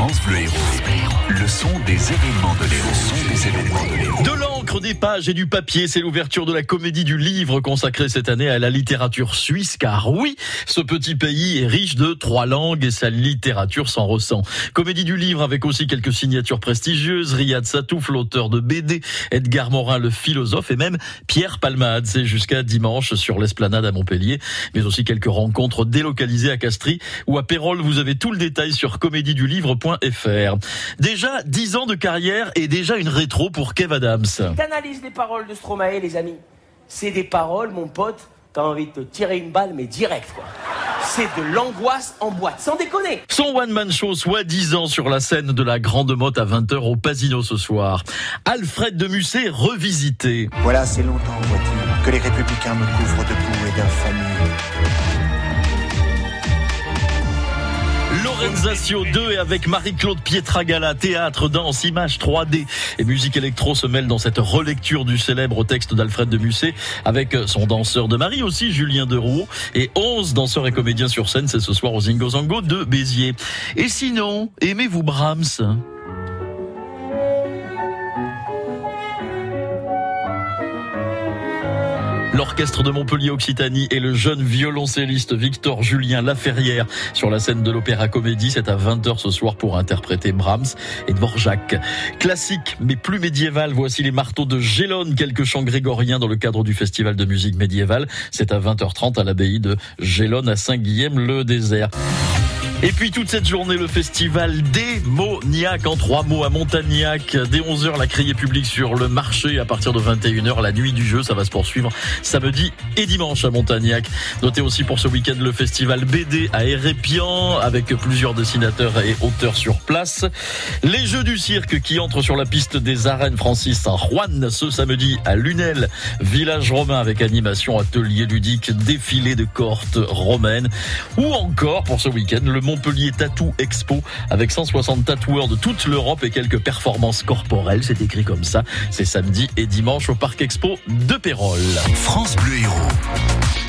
France Bleu Héros. Le son des événements de l'Héros. Le son des événements de l'Héros. De l'encre, des pages et du papier, c'est l'ouverture de la comédie du livre consacrée cette année à la littérature suisse, car oui, ce petit pays est riche de trois langues et sa littérature s'en ressent. Comédie du livre avec aussi quelques signatures prestigieuses, Riyad Satouf, l'auteur de BD, Edgar Morin, le philosophe, et même Pierre Palmade. C'est jusqu'à dimanche sur l'esplanade à Montpellier, mais aussi quelques rencontres délocalisées à Castries ou à Pérol. Vous avez tout le détail sur comédiedulivre.fr. Déjà 10 ans de carrière et déjà une rétro pour Kev Adams. T'analyses les paroles de Stromae, les amis. C'est des paroles, mon pote, t'as envie de te tirer une balle, mais direct, quoi. C'est de l'angoisse en boîte, sans déconner. Son one-man show, soit 10 ans sur la scène de la Grande Motte à 20h au Pasino ce soir. Alfred de Musset revisité. Voilà assez longtemps, vois-tu, que les républicains me couvrent de boue et d'infamie. Lorenzatio 2 et avec Marie-Claude Pietragala, théâtre, danse, images 3D et musique électro se mêlent dans cette relecture du célèbre texte d'Alfred de Musset avec son danseur de Marie aussi, Julien Derouault. Et 11 danseurs et comédiens sur scène, c'est ce soir au Zingo Zango de Béziers. Et sinon, aimez-vous Brahms? L'orchestre de Montpellier Occitanie et le jeune violoncelliste Victor Julien Laferrière sur la scène de l'Opéra Comédie. C'est à 20h ce soir pour interpréter Brahms et Dvorak. Classique, mais plus médiéval. Voici les marteaux de Gélone, quelques chants grégoriens dans le cadre du festival de musique médiévale. C'est à 20h30 à l'abbaye de Gélone à Saint-Guilhem-le-Désert. Et puis toute cette journée, le festival démoniaque en trois mots à Montagnac. Dès 11h, la criée publique sur le marché. À partir de 21h, la nuit du jeu, ça va se poursuivre samedi et dimanche à Montagnac. Notez aussi pour ce week-end le festival BD à Hérépian avec plusieurs dessinateurs et auteurs sur place. Les jeux du cirque qui entrent sur la piste des arènes Francis Saint-Juan ce samedi à Lunel, village romain avec animation, atelier ludique, défilé de cohortes romaines. Ou encore pour ce week-end, le Montpellier Tattoo Expo avec 160 tatoueurs de toute l'Europe et quelques performances corporelles. C'est écrit comme ça. C'est samedi et dimanche au Parc Expo de Pérol. France Bleu Héros.